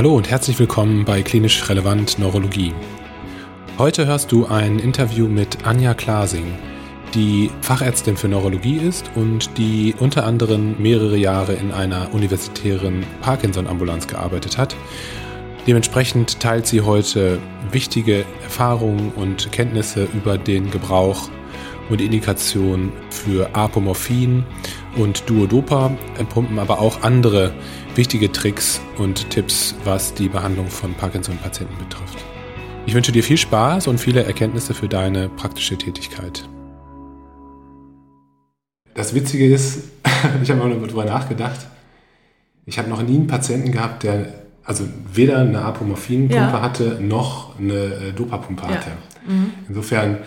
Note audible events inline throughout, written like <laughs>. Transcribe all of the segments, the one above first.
Hallo und herzlich willkommen bei Klinisch Relevant Neurologie. Heute hörst du ein Interview mit Anja Klasing, die Fachärztin für Neurologie ist und die unter anderem mehrere Jahre in einer universitären Parkinson-Ambulanz gearbeitet hat. Dementsprechend teilt sie heute wichtige Erfahrungen und Kenntnisse über den Gebrauch und Indikation für Apomorphin und Duodopa-Pumpen, aber auch andere wichtige Tricks und Tipps, was die Behandlung von Parkinson-Patienten betrifft. Ich wünsche dir viel Spaß und viele Erkenntnisse für deine praktische Tätigkeit. Das Witzige ist, <laughs> ich habe mal darüber nachgedacht, ich habe noch nie einen Patienten gehabt, der also weder eine Apomorphin-Pumpe ja. hatte, noch eine äh, Dopapumpe ja. hatte. Mhm. Insofern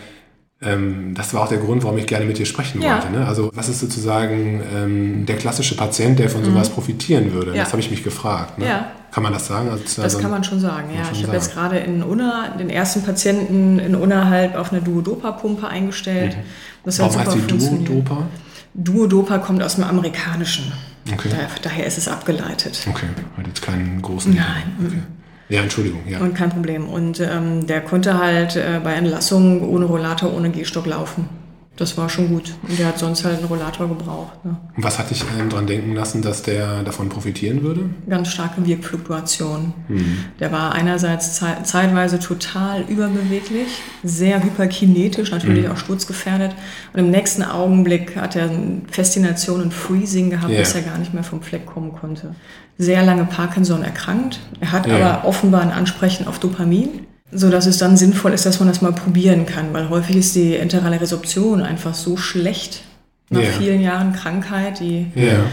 ähm, das war auch der Grund, warum ich gerne mit dir sprechen ja. wollte. Ne? Also was ist sozusagen ähm, der klassische Patient, der von mhm. sowas profitieren würde? Ja. Das habe ich mich gefragt. Ne? Ja. Kann man das sagen? Also, das also, kann man schon sagen, ja. Schon ich habe jetzt gerade in Unna den ersten Patienten in Unna halt auf eine Duodopa-Pumpe eingestellt. Mhm. Das warum heißt die Duodopa? Duodopa kommt aus dem Amerikanischen. Okay. Daher, daher ist es abgeleitet. Okay, hat jetzt keinen großen... Nein. Okay. Ja, Entschuldigung, ja. Und kein Problem. Und ähm, der konnte halt äh, bei Entlassung ohne Rollator, ohne Gehstock laufen. Das war schon gut. Und der hat sonst halt einen Rollator gebraucht. Ne? Und was hat dich ähm, daran denken lassen, dass der davon profitieren würde? Ganz starke Wirkfluktuation. Mhm. Der war einerseits ze zeitweise total überbeweglich, sehr hyperkinetisch, natürlich mhm. auch sturzgefährdet. Und im nächsten Augenblick hat er Faszination und Freezing gehabt, yeah. dass er gar nicht mehr vom Fleck kommen konnte. Sehr lange Parkinson erkrankt. Er hat yeah. aber offenbar ein Ansprechen auf Dopamin so dass es dann sinnvoll ist, dass man das mal probieren kann, weil häufig ist die enterale Resorption einfach so schlecht nach yeah. vielen Jahren Krankheit, die yeah.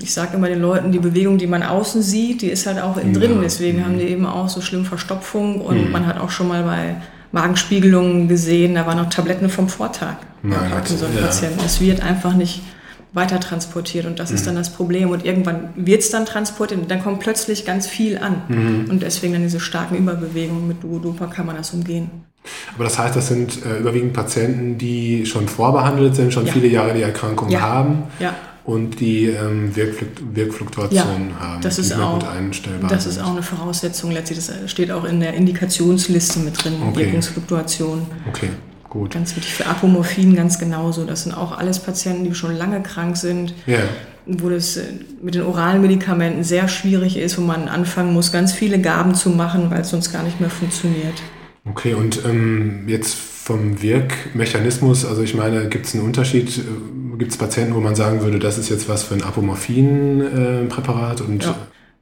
ich sage immer den Leuten, die Bewegung, die man außen sieht, die ist halt auch innen drin. Deswegen mhm. haben die eben auch so schlimm Verstopfung und mhm. man hat auch schon mal bei Magenspiegelungen gesehen, da waren noch Tabletten vom Vortag bei Parkinson-Patienten. Es wird einfach nicht weiter transportiert und das mhm. ist dann das Problem. Und irgendwann wird es dann transportiert und dann kommt plötzlich ganz viel an. Mhm. Und deswegen dann diese starken Überbewegungen mit Duodopa kann man das umgehen. Aber das heißt, das sind äh, überwiegend Patienten, die schon vorbehandelt sind, schon ja. viele Jahre die Erkrankung ja. haben. Ja. Und die ähm, Wirkfluktuationen ja, haben, das ist auch, gut einstellbar Das ist auch eine Voraussetzung letztlich. Das steht auch in der Indikationsliste mit drin, okay. Wirkungsfluktuation. Okay. Gut. Ganz wichtig für Apomorphin ganz genauso. Das sind auch alles Patienten, die schon lange krank sind, yeah. wo das äh, mit den oralen Medikamenten sehr schwierig ist, wo man anfangen muss, ganz viele Gaben zu machen, weil es sonst gar nicht mehr funktioniert. Okay, und ähm, jetzt vom Wirkmechanismus, also ich meine, gibt es einen Unterschied? Äh, gibt es Patienten, wo man sagen würde, das ist jetzt was für ein Apomorphin-Präparat? Äh, und ja.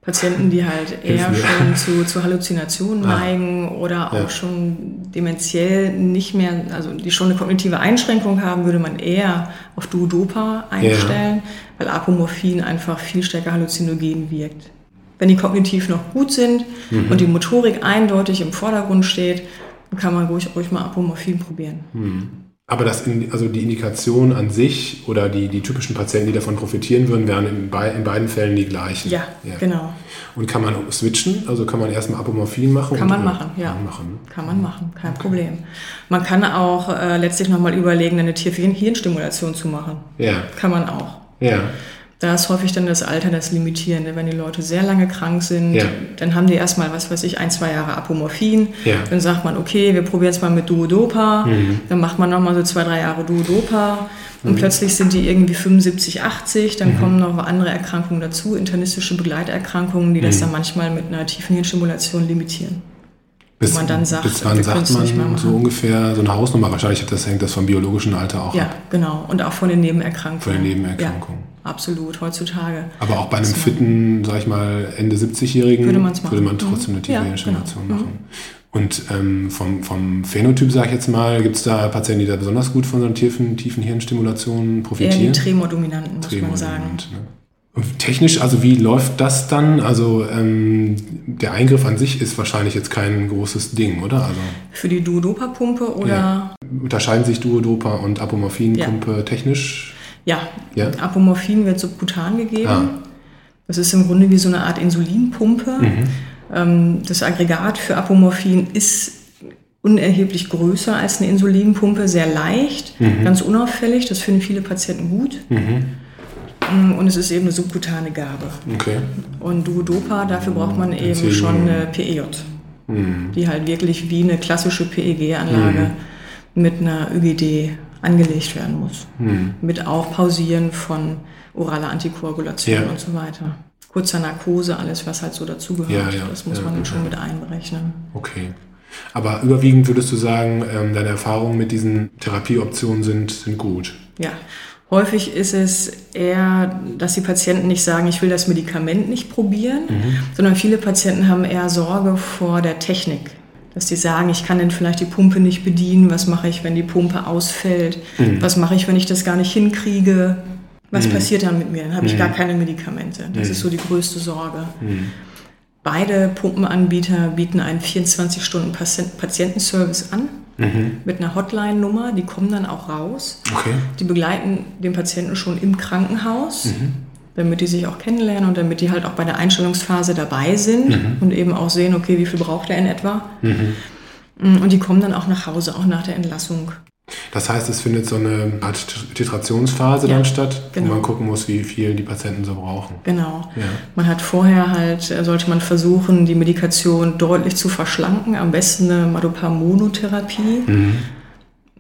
Patienten, die halt eher schon zu, zu Halluzinationen ah. neigen oder auch ja. schon dementiell nicht mehr, also die schon eine kognitive Einschränkung haben, würde man eher auf Duodopa einstellen, ja. weil Apomorphin einfach viel stärker halluzinogen wirkt. Wenn die kognitiv noch gut sind mhm. und die Motorik eindeutig im Vordergrund steht, dann kann man ruhig, ruhig mal Apomorphin probieren. Mhm. Aber das, also die Indikation an sich oder die, die typischen Patienten, die davon profitieren würden, wären in, be in beiden Fällen die gleichen. Ja, ja, genau. Und kann man switchen? Also kann man erstmal Apomorphin machen? Kann man machen, ja. Machen. Kann man machen, kein okay. Problem. Man kann auch äh, letztlich nochmal überlegen, eine Tierhirnstimulation zu machen. Ja. Kann man auch. Ja. Da ist häufig dann das Alter das Limitierende. Wenn die Leute sehr lange krank sind, ja. dann haben die erstmal, was weiß ich, ein, zwei Jahre Apomorphin. Ja. Dann sagt man, okay, wir probieren es mal mit Duodopa. Mhm. Dann macht man nochmal so zwei, drei Jahre Duodopa. Und mhm. plötzlich sind die irgendwie 75, 80. Dann mhm. kommen noch andere Erkrankungen dazu, internistische Begleiterkrankungen, die das mhm. dann manchmal mit einer tiefen Hirnstimulation limitieren. Bis, man dann sagt, bis wann sagt man so ungefähr so eine Hausnummer? Wahrscheinlich das hängt das vom biologischen Alter auch ja, ab. Ja, genau. Und auch von den Nebenerkrankungen. Von den Nebenerkrankungen. Ja absolut, heutzutage. Aber auch bei einem fitten, sag ich mal, Ende 70-Jährigen würde, würde, man trotzdem eine tiefe ja, Hirnstimulation genau. machen. Mhm. Und ähm, vom, vom Phänotyp, sage ich jetzt mal, gibt es da Patienten, die da besonders gut von so einer tiefen, tiefen Hirnstimulation profitieren? Eher die Tremordominanten, muss Tremor man sagen. Ne? Und technisch, also wie läuft das dann? Also ähm, der Eingriff an sich ist wahrscheinlich jetzt kein großes Ding, oder? Also, Für die Duodopa-Pumpe oder? Ja. Unterscheiden sich Duodopa und Apomorphin-Pumpe ja. technisch? Ja, ja? Apomorphin wird subkutan gegeben. Ah. Das ist im Grunde wie so eine Art Insulinpumpe. Mhm. Ähm, das Aggregat für Apomorphin ist unerheblich größer als eine Insulinpumpe, sehr leicht, mhm. ganz unauffällig. Das finden viele Patienten gut. Mhm. Mm, Und es ist eben eine subkutane Gabe. Okay. Und Duodopa, dafür braucht man eben schon eine PEJ, Hm. die halt wirklich wie eine klassische PEG-Anlage mit einer ÜGD angelegt werden muss. Hm. Mit auch Pausieren von oraler Antikoagulation Ja. und so weiter. Kurzer Narkose, alles, was halt so dazugehört. Ja, ja, das muss man schon mit einberechnen. Okay. Aber überwiegend würdest du sagen, ähm, deine Erfahrungen mit diesen Therapieoptionen sind, sind gut. Ja, häufig ist es eher, dass die Patienten nicht sagen, ich will das Medikament nicht probieren, sondern viele Patienten haben eher Sorge vor der Technik. Dass die sagen, ich kann denn vielleicht die Pumpe nicht bedienen, was mache ich, wenn die Pumpe ausfällt, was mache ich, wenn ich das gar nicht hinkriege, was passiert dann mit mir, dann habe ich gar keine Medikamente. Das ist so die größte Sorge. Beide Pumpenanbieter bieten einen 24-Stunden-Patientenservice an mit einer Hotline-Nummer, die kommen dann auch raus. Okay. Die begleiten den Patienten schon im Krankenhaus, damit die sich auch kennenlernen und damit die halt auch bei der Einstellungsphase dabei sind und eben auch sehen, okay, wie viel braucht er in etwa. Mm, Und die kommen dann auch nach Hause, auch nach der Entlassung. Das heißt, es findet so eine Art Titrationsphase Ja, dann statt, genau. wo man gucken muss, wie viel die Patienten so brauchen. Genau. Ja. Man hat vorher halt, äh, sollte man versuchen, die Medikation deutlich zu verschlanken, am besten eine Madopar-Monotherapie.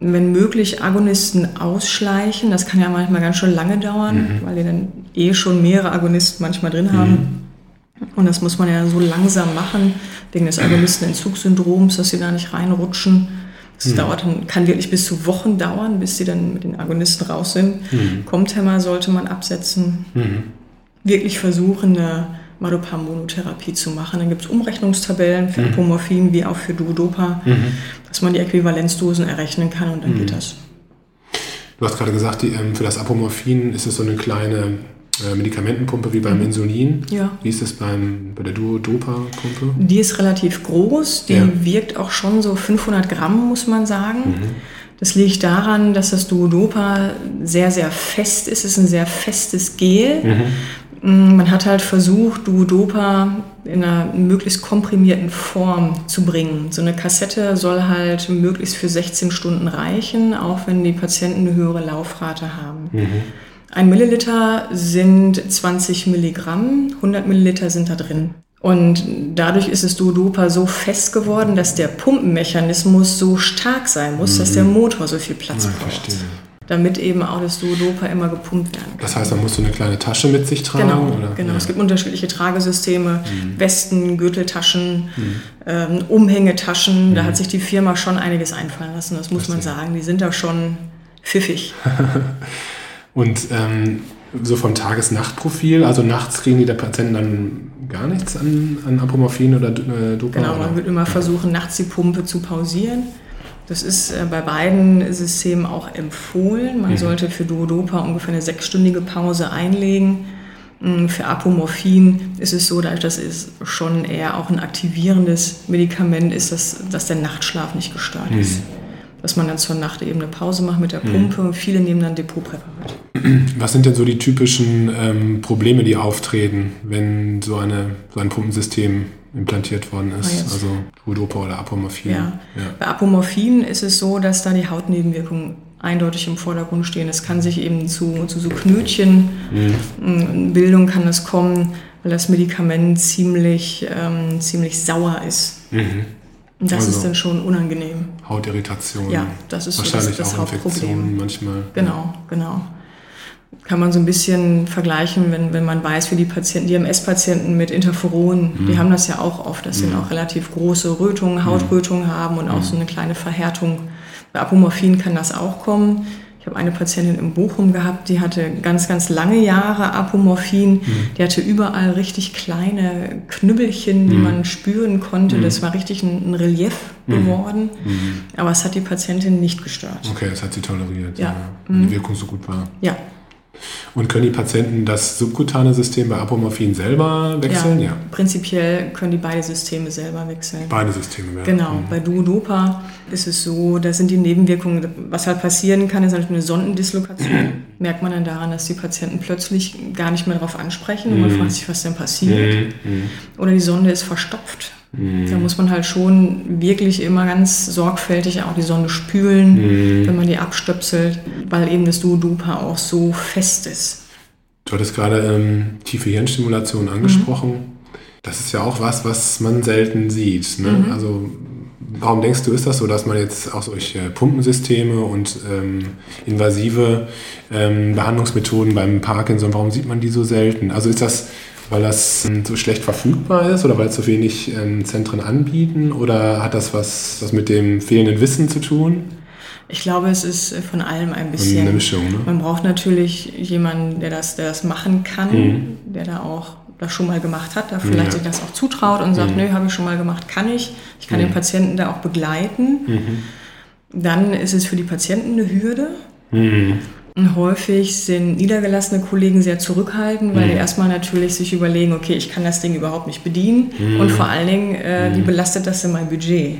Wenn möglich, Agonisten ausschleichen. Das kann ja manchmal ganz schön lange dauern, weil die dann eh schon mehrere Agonisten manchmal drin haben. Und das muss man ja so langsam machen, wegen des Agonistenentzugssyndroms, dass sie da nicht reinrutschen. Das dauert dann, kann wirklich bis zu Wochen dauern, bis sie dann mit den Agonisten raus sind. Komthämmer sollte man absetzen. Wirklich versuchen, eine Madopar-Monotherapie zu machen. Dann gibt es Umrechnungstabellen für Apomorphin wie auch für Duodopa, dass man die Äquivalenzdosen errechnen kann und dann geht das. Du hast gerade gesagt, die, ähm, für das Apomorphin ist es so eine kleine äh, Medikamentenpumpe wie beim Insulin. Ja. Wie ist es beim, bei der Duodopa-Pumpe? Die ist relativ groß, die Ja. wiegt auch schon so 500 Gramm, muss man sagen. Mhm. Das liegt daran, dass das Duodopa sehr, sehr fest ist. Es ist ein sehr festes Gel. Mm, Man hat halt versucht, Duodopa in einer möglichst komprimierten Form zu bringen. So eine Kassette soll halt möglichst für 16 Stunden reichen, auch wenn die Patienten eine höhere Laufrate haben. Ein Milliliter sind 20 Milligramm, 100 Milliliter sind da drin. Und dadurch ist das Duodopa so fest geworden, dass der Pumpenmechanismus so stark sein muss, dass der Motor so viel Platz Ja, braucht. verstehe. Damit eben auch das Duodopa immer gepumpt werden kann. Das heißt, man muss so eine kleine Tasche mit sich tragen? Genau, oder? genau. Ja. Es gibt unterschiedliche Tragesysteme, Mhm. Westen, Gürteltaschen, ähm, Umhängetaschen. Da hat sich die Firma schon einiges einfallen lassen, das muss man Verstehe. sagen. Die sind da schon pfiffig. <laughs> Und ähm, so vom Tages-Nacht-Profil, also nachts kriegen die der Patienten dann gar nichts an, an Apomorphin oder äh, Dopa? Genau, oder? man wird immer versuchen, nachts die Pumpe zu pausieren. Das ist äh, bei beiden Systemen auch empfohlen. Man sollte für Duodopa ungefähr eine sechsstündige Pause einlegen. Mm, Für Apomorphin ist es so, dadurch, dass es schon eher auch ein aktivierendes Medikament ist, dass, dass der Nachtschlaf nicht gestört ist. Dass man dann zur Nacht eben eine Pause macht mit der Pumpe. Viele nehmen dann Depotpräparat. Was sind denn so die typischen ähm, Probleme, die auftreten, wenn so, eine, so ein Pumpensystem implantiert worden ist? Ah, also Duodopa oder Apomorphin? Ja. Bei Apomorphin ist es so, dass da die Hautnebenwirkungen eindeutig im Vordergrund stehen. Es kann sich eben zu, zu so Knötchenbildung kann es kommen, weil das Medikament ziemlich, ähm, ziemlich sauer ist. Mhm. Und das Also- ist dann schon unangenehm. Hautirritationen. Ja, das ist so Wahrscheinlich das- das auch Infektionen Hauptproblem. manchmal. Genau, genau. Kann man so ein bisschen vergleichen, wenn, wenn man weiß, wie die Patienten, die MS-Patienten mit Interferon, Mhm. die haben das ja auch oft, dass sie auch relativ große Rötungen, Hautrötungen haben und auch Mhm. so eine kleine Verhärtung. Bei Apomorphin kann das auch kommen. Ich habe eine Patientin in Bochum gehabt, die hatte ganz, ganz lange Jahre Apomorphin. Mhm. Die hatte überall richtig kleine Knüppelchen, Mhm. die man spüren konnte. Das war richtig ein, ein Relief geworden. Aber es hat die Patientin nicht gestört. Okay, das hat sie toleriert, Ja. weil die Wirkung so gut war. Ja, Und können die Patienten das subkutane System bei Apomorphin selber wechseln? Ja. Prinzipiell können die beide Systeme selber wechseln. Beide Systeme, ja. Genau, bei Duodopa ist es so, da sind die Nebenwirkungen, was halt passieren kann, ist natürlich eine Sondendislokation. Merkt man dann daran, dass die Patienten plötzlich gar nicht mehr darauf ansprechen und man fragt sich, was denn passiert. Oder die Sonde ist verstopft. Da muss man halt schon wirklich immer ganz sorgfältig auch die Sonde spülen, wenn man die abstöpselt, weil eben das Duodopa auch so fest ist. Du hattest gerade ähm, tiefe Hirnstimulation angesprochen. Mhm. Das ist ja auch was, was man selten sieht. Ne? Mhm. Also warum denkst du, ist das so, dass man jetzt auch solche Pumpensysteme und ähm, invasive ähm, Behandlungsmethoden beim Parkinson, warum sieht man die so selten? Also ist das, weil das ähm, so schlecht verfügbar ist oder weil es so wenig ähm, Zentren anbieten oder hat das was, was mit dem fehlenden Wissen zu tun? Ich glaube, es ist von allem ein bisschen. Eine Mischung, ne? Man braucht natürlich jemanden, der das, der das machen kann, mhm. der da auch das schon mal gemacht hat, da vielleicht ja. sich das auch zutraut und sagt, mhm. nö, habe ich schon mal gemacht, kann ich. Ich kann mhm. den Patienten da auch begleiten. Mhm. Dann ist es für die Patienten eine Hürde. Mhm. Häufig sind niedergelassene Kollegen sehr zurückhaltend, weil die mhm. erstmal natürlich sich überlegen, okay, ich kann das Ding überhaupt nicht bedienen mhm. und vor allen Dingen, äh, wie belastet das denn mein Budget?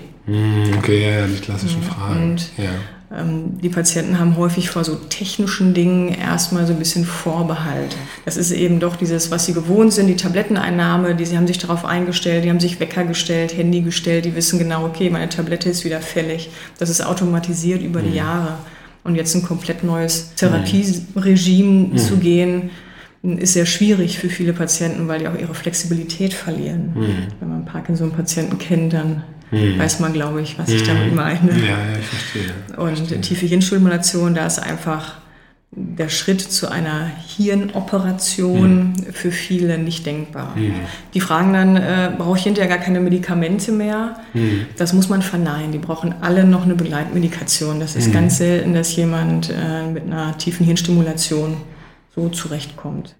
Okay, ja, die klassischen Fragen. Und ja. Ähm, die Patienten haben häufig vor so technischen Dingen erstmal so ein bisschen Vorbehalt. Das ist eben doch dieses, was sie gewohnt sind, die Tabletteneinnahme, die sie haben sich darauf eingestellt, die haben sich Wecker gestellt, Handy gestellt, die wissen genau, okay, meine Tablette ist wieder fällig. Das ist automatisiert über die mhm. Jahre. Und jetzt ein komplett neues Therapieregime mhm. zu gehen, ist sehr schwierig für viele Patienten, weil die auch ihre Flexibilität verlieren. Mhm. Wenn man Parkinson-Patienten kennt, dann hm. weiß man, glaube ich, was ich damit meine. Ja, ja, ich verstehe. Und verstehe. tiefe Hirnstimulation, da ist einfach der Schritt zu einer Hirnoperation hm. für viele nicht denkbar. Hm. Die fragen dann, äh, brauche ich hinterher gar keine Medikamente mehr? Hm. Das muss man verneinen. Die brauchen alle noch eine Begleitmedikation. Das ist hm. ganz selten, dass jemand äh, mit einer tiefen Hirnstimulation so zurechtkommt.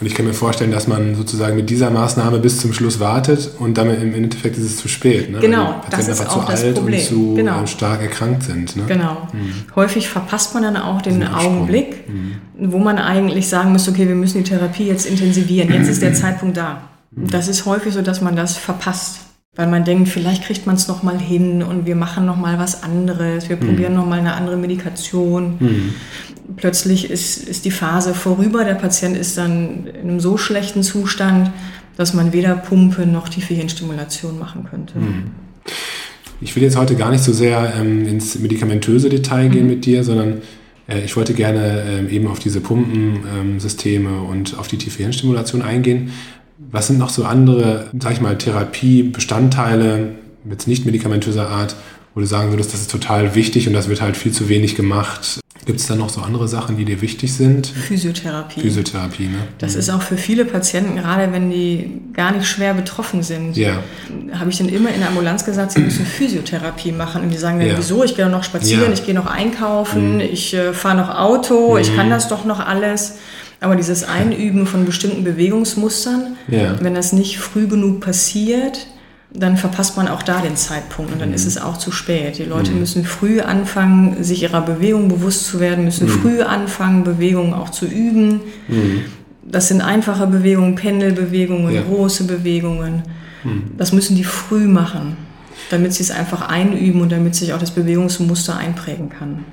Und ich kann mir vorstellen, dass man sozusagen mit dieser Maßnahme bis zum Schluss wartet und damit im Endeffekt ist es zu spät. Ne? Genau, das ist auch das Problem. Und zu genau. stark erkrankt sind. Ne? Genau. Mhm. Häufig verpasst man dann auch den Augenblick, mhm. wo man eigentlich sagen müsste, okay, wir müssen die Therapie jetzt intensivieren. Jetzt ist der <clears throat> Zeitpunkt da. Das ist häufig so, dass man das verpasst. Weil man denkt, vielleicht kriegt man es nochmal hin und wir machen nochmal was anderes, wir mhm. probieren nochmal eine andere Medikation. Mhm plötzlich ist, ist die Phase vorüber, der Patient ist dann in einem so schlechten Zustand, dass man weder Pumpe noch tiefe Hirnstimulation machen könnte. Hm. Ich will jetzt heute gar nicht so sehr ähm, ins medikamentöse Detail gehen mhm. mit dir, sondern äh, ich wollte gerne ähm, eben auf diese Pumpensysteme ähm, und auf die tiefe Hirnstimulation eingehen. Was sind noch so andere, sag ich mal, Therapiebestandteile, jetzt nicht medikamentöser Art, wo du sagen würdest, das ist total wichtig und das wird halt viel zu wenig gemacht? Gibt es da noch so andere Sachen, die dir wichtig sind? Physiotherapie. Physiotherapie, ne? Das mhm. ist auch für viele Patienten, gerade wenn die gar nicht schwer betroffen sind, ja. habe ich dann immer in der Ambulanz gesagt, sie müssen Physiotherapie machen. Und die sagen dann, ja. wieso? Ich gehe noch spazieren, ja. ich gehe noch einkaufen, mhm. ich äh, fahre noch Auto, mhm. ich kann das doch noch alles. Aber dieses Einüben von bestimmten Bewegungsmustern, wenn das nicht früh genug passiert, dann verpasst man auch da den Zeitpunkt und dann mhm. ist es auch zu spät. Die Leute mhm. müssen früh anfangen, sich ihrer Bewegung bewusst zu werden, müssen mhm. früh anfangen, Bewegungen auch zu üben. Mhm. Das sind einfache Bewegungen, Pendelbewegungen, ja. große Bewegungen. Mhm. Das müssen die früh machen, damit sie es einfach einüben und damit sich auch das Bewegungsmuster einprägen kann.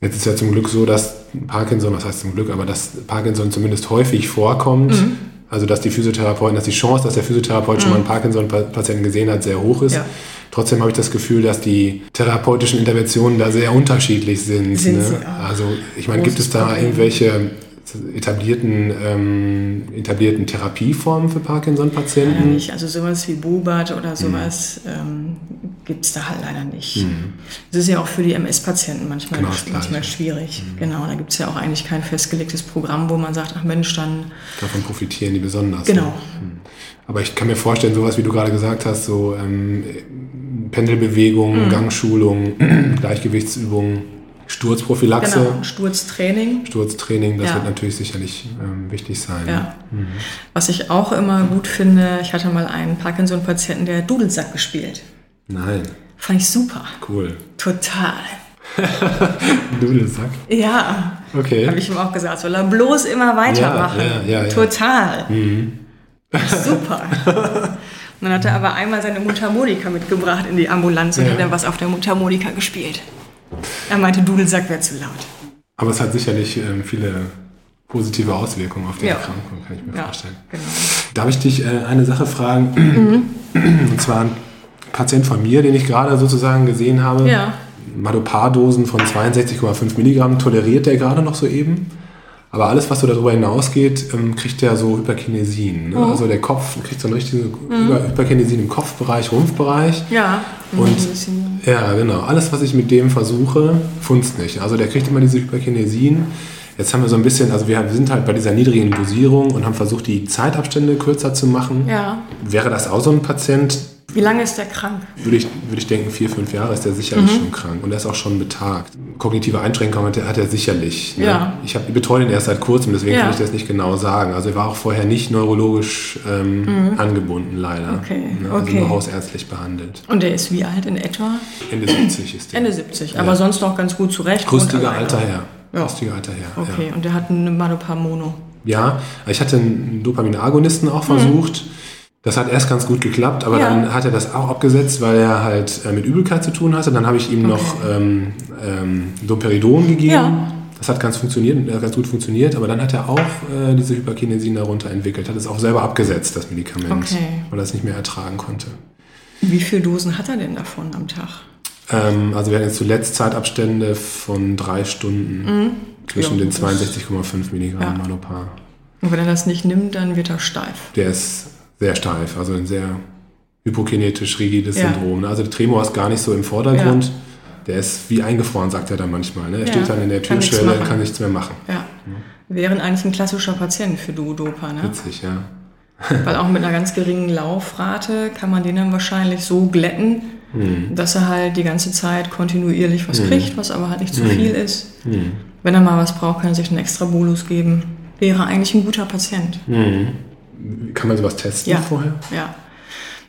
Jetzt ist ja zum Glück so, dass Parkinson, was heißt zum Glück, aber dass Parkinson zumindest häufig vorkommt. Mhm. Also dass die Physiotherapeuten, dass die Chance, dass der Physiotherapeut mhm. schon mal einen. Parkinson-Patienten gesehen hat, sehr hoch ist. Ja. Trotzdem habe ich das Gefühl, dass die therapeutischen Interventionen da sehr unterschiedlich sind. sind ne? Also ich meine, gibt es da irgendwelche etablierten, ähm, etablierten Therapieformen für Parkinson-Patienten? Ja, nicht. Also sowas wie Bubat oder sowas mhm. ähm, gibt es da halt leider nicht. Mhm. Das ist ja auch für die MS-Patienten manchmal, genau manchmal schwierig. Mhm. Genau, da gibt es ja auch eigentlich kein festgelegtes Programm, wo man sagt, ach Mensch, dann... Davon profitieren die besonders. Genau. Mhm. Aber ich kann mir vorstellen, sowas wie du gerade gesagt hast, so ähm, Pendelbewegungen, mhm. Gangschulungen, <clears throat> Gleichgewichtsübungen, Sturzprophylaxe. Genau, Sturztraining. Sturztraining, das ja. wird natürlich sicherlich ähm, wichtig sein. Ja. Mhm. Was ich auch immer gut finde, ich hatte mal einen Parkinson-Patienten, der Dudelsack gespielt. Nein. Fand ich super. Cool. Total. <laughs> Dudelsack? Ja. Okay. Habe ich ihm auch gesagt, soll er bloß immer weitermachen. Ja, ja, ja, Total. Mhm. Super. <laughs> Und dann hat er aber einmal seine Mundharmonika mitgebracht in die Ambulanz und hat dann was auf der Mundharmonika gespielt. Er meinte, Dudelsack wäre zu laut. Aber es hat sicherlich ähm, viele positive Auswirkungen auf die ja. Erkrankung, kann ich mir ja, vorstellen. Genau. Darf ich dich äh, eine Sache fragen? Mhm. Und zwar ein Patient von mir, den ich gerade sozusagen gesehen habe. Ja. Madopar-Dosen von 62,5 Milligramm toleriert der gerade noch soeben. Aber alles, was so darüber hinausgeht, ähm, kriegt der so Hyperkinesien. Ne? Mhm. Also der Kopf kriegt so ein richtiges Hyperkinesien im Kopfbereich, Rumpfbereich. Ja. Und ja, genau. Alles, was ich mit dem versuche, funzt nicht. Also der kriegt immer diese Hyperkinesien. Jetzt haben wir so ein bisschen, also wir sind halt bei dieser niedrigen Dosierung und haben versucht, die Zeitabstände kürzer zu machen. ja. Wäre das auch so ein Patient, Wie lange ist der krank? würde ich, würde ich denken, vier, fünf Jahre ist der sicherlich schon krank und er ist auch schon betagt. Kognitive Einschränkungen hat er, er sicherlich. Ne? Ja. Ich, hab, ich betreue den erst seit kurzem, deswegen Ja. kann ich das nicht genau sagen. Also er war auch vorher nicht neurologisch ähm, angebunden, leider. Mhm. Okay, Ne? Also okay. nur hausärztlich behandelt. Und der ist wie alt in etwa? Ende 70 ist der. Ende 70, aber sonst noch ganz gut zurecht. Rüstiger alter Herr. Ja. Rüstiger alter Herr. Okay, und der hat eine Madopar Mono. Ja. ja, ich hatte einen Dopaminagonisten auch versucht. Das hat erst ganz gut geklappt, aber. Ja. dann hat er das auch abgesetzt, weil er halt äh, mit Übelkeit zu tun hatte. Dann habe ich ihm noch ähm, ähm, Domperidon gegeben. Ja. Das hat ganz, funktioniert, äh, ganz gut funktioniert, aber dann hat er auch äh, diese Hyperkinesin darunter entwickelt, hat es auch selber abgesetzt, das Medikament, Okay. weil er es nicht mehr ertragen konnte. Wie viele Dosen hat er denn davon am Tag? Ähm, also wir hatten jetzt zuletzt Zeitabstände von drei Stunden zwischen Mhm. Ja, den das- 62,5 Milligramm Ja. Manopar. Und wenn er das nicht nimmt, dann wird er steif. Der ist sehr steif, also ein sehr hypokinetisch rigides Ja. Syndrom. ne? Also der Tremor ist gar nicht so im Vordergrund. Der ist wie eingefroren, sagt er dann manchmal. Ne? Er Ja, steht dann in der kann Türschwelle, machen. kann nichts mehr machen. Ja. Wären eigentlich ein klassischer Patient für Duodopa, ne? Witzig, ja. <laughs> Weil auch mit einer ganz geringen Laufrate kann man den dann wahrscheinlich so glätten, Hm. dass er halt die ganze Zeit kontinuierlich was kriegt, was aber halt nicht zu Hm. viel ist. Wenn er mal was braucht, kann er sich einen extra Bolus geben. Wäre eigentlich ein guter Patient. Kann man sowas testen Ja. vorher? Ja.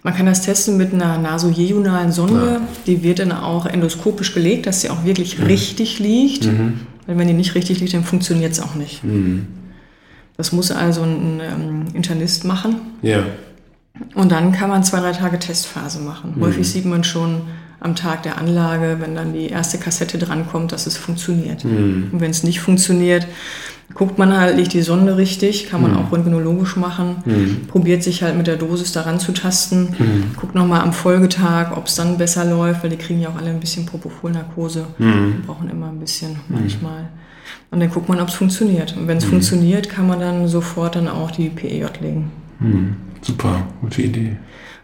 Man kann das testen mit einer nasojejunalen Sonde. Die wird dann auch endoskopisch gelegt, dass sie auch wirklich richtig liegt. Weil wenn die nicht richtig liegt, dann funktioniert es auch nicht. Das muss also ein, ähm, Internist machen. Ja. Und dann kann man zwei, drei Tage Testphase machen. Häufig sieht man schon am Tag der Anlage, wenn dann die erste Kassette drankommt, dass es funktioniert. Und wenn es nicht funktioniert, guckt man halt, liegt die Sonde richtig, kann man auch röntgenologisch machen, probiert sich halt mit der Dosis daran zu tasten, guckt nochmal am Folgetag, ob es dann besser läuft, weil die kriegen ja auch alle ein bisschen Propofol-Narkose, die brauchen immer ein bisschen manchmal. Und dann guckt man, ob es funktioniert. Und wenn es funktioniert, kann man dann sofort dann auch die PEJ legen. Super, gute Idee.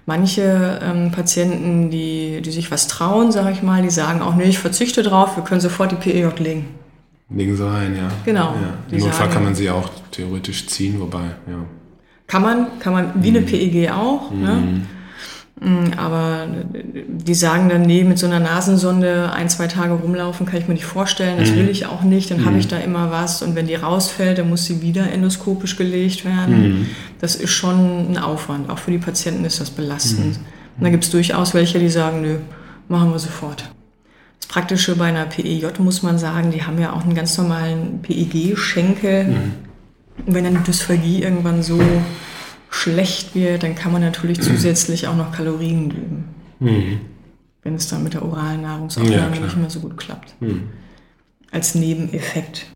Manche ähm, Patienten, die, die sich was trauen, sage ich mal, die sagen auch, nee, ich verzichte drauf, wir können sofort die PEJ legen. Legen sie rein, ja. Genau. Ja. Im Notfall kann man sie auch theoretisch ziehen, wobei, ja. Kann man, kann man, wie eine PEG auch, ne? Mm, Aber die sagen dann, nee, mit so einer Nasensonde ein, zwei Tage rumlaufen kann ich mir nicht vorstellen, das will ich auch nicht, dann habe ich da immer was und wenn die rausfällt, dann muss sie wieder endoskopisch gelegt werden. Das ist schon ein Aufwand, auch für die Patienten ist das belastend. Und da gibt es durchaus welche, die sagen, nö, machen wir sofort. Das Praktische bei einer PEJ muss man sagen, die haben ja auch einen ganz normalen PEG-Schenkel. Und wenn dann die Dysphagie irgendwann so schlecht wird, dann kann man natürlich zusätzlich auch noch Kalorien geben. Wenn es dann mit der oralen Ja, Nahrungsaufnahme klar. nicht mehr so gut klappt. Als Nebeneffekt.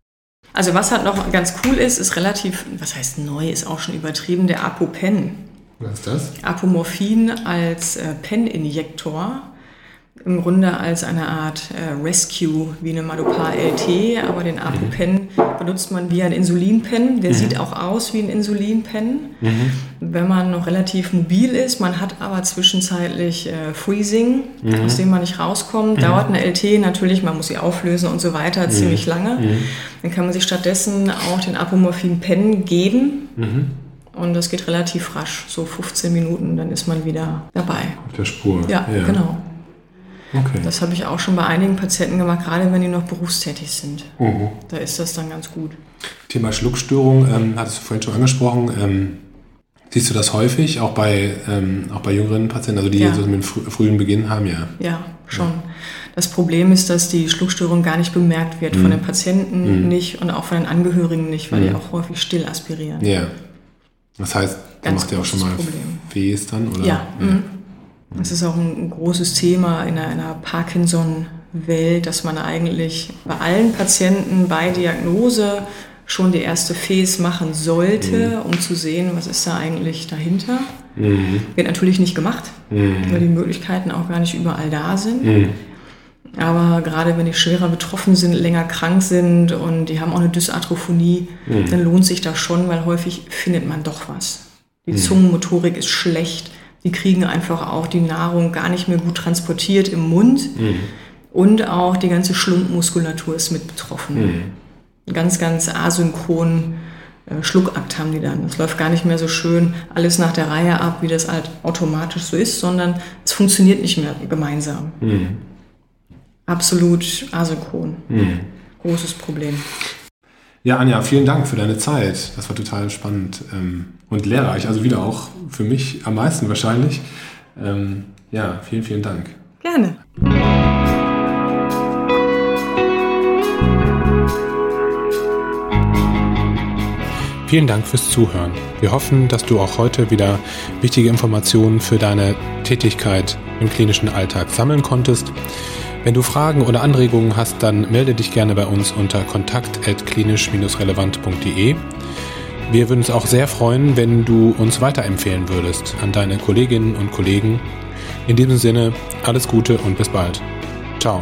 Also was halt noch ganz cool ist, ist relativ, was heißt neu, ist auch schon übertrieben, der Apopen. Was ist das? Apomorphin als äh, Pen-Injektor. Im Grunde als eine Art äh, Rescue, wie eine Madopar LT, aber den Apopen benutzt man wie ein Insulinpen. Der sieht auch aus wie ein Insulinpen. Wenn man noch relativ mobil ist, man hat aber zwischenzeitlich äh, Freezing, aus dem man nicht rauskommt, dauert eine LT natürlich, man muss sie auflösen und so weiter, ziemlich lange. Dann kann man sich stattdessen auch den Apomorphin Pen geben. Und das geht relativ rasch, so 15 Minuten, dann ist man wieder dabei. Auf der Spur. Ja, genau. Okay. Das habe ich auch schon bei einigen Patienten gemacht, gerade wenn die noch berufstätig sind. Mhm. Da ist das dann ganz gut. Thema Schluckstörung, ähm, hattest du vorhin schon angesprochen. Ähm, siehst du das häufig, auch bei, ähm, auch bei jüngeren Patienten, also die Ja. so einen frü frühen Beginn haben, ja. Ja, schon. Das Problem ist, dass die Schluckstörung gar nicht bemerkt wird Mhm. von den Patienten nicht und auch von den Angehörigen nicht, weil die auch häufig still aspirieren. Ja. Das heißt, da macht ja auch schon mal Problem. Wehs dann, oder? Ja, mhm. Das ist auch ein großes Thema in einer, Parkinson-Welt, dass man eigentlich bei allen Patienten bei Diagnose schon die erste Phase machen sollte, um zu sehen, was ist da eigentlich dahinter. Wird natürlich nicht gemacht, weil die Möglichkeiten auch gar nicht überall da sind. Aber gerade wenn die schwerer betroffen sind, länger krank sind und die haben auch eine Dysarthrophonie, mhm. dann lohnt sich das schon, weil häufig findet man doch was. Die mhm. Zungenmotorik ist schlecht. Die kriegen einfach auch die Nahrung gar nicht mehr gut transportiert im Mund. Mhm. Und auch die ganze Schlumpfmuskulatur ist mit betroffen. Mhm. Ganz, ganz asynchron äh, Schluckakt haben die dann. Es läuft gar nicht mehr so schön alles nach der Reihe ab, wie das halt automatisch so ist, sondern es funktioniert nicht mehr gemeinsam. Mhm. Absolut asynchron. Mhm. Großes Problem. Ja, Anja, vielen Dank für deine Zeit. Das war total spannend ähm, und lehrreich. Also wieder auch für mich am meisten wahrscheinlich. Ähm, ja, vielen, vielen Dank. Gerne. Vielen Dank fürs Zuhören. Wir hoffen, dass du auch heute wieder wichtige Informationen für deine Tätigkeit im klinischen Alltag sammeln konntest. Wenn du Fragen oder Anregungen hast, dann melde dich gerne bei uns unter kontakt.klinisch-relevant.de. Wir würden uns auch sehr freuen, wenn du uns weiterempfehlen würdest an deine Kolleginnen und Kollegen. In diesem Sinne, alles Gute und bis bald. Ciao.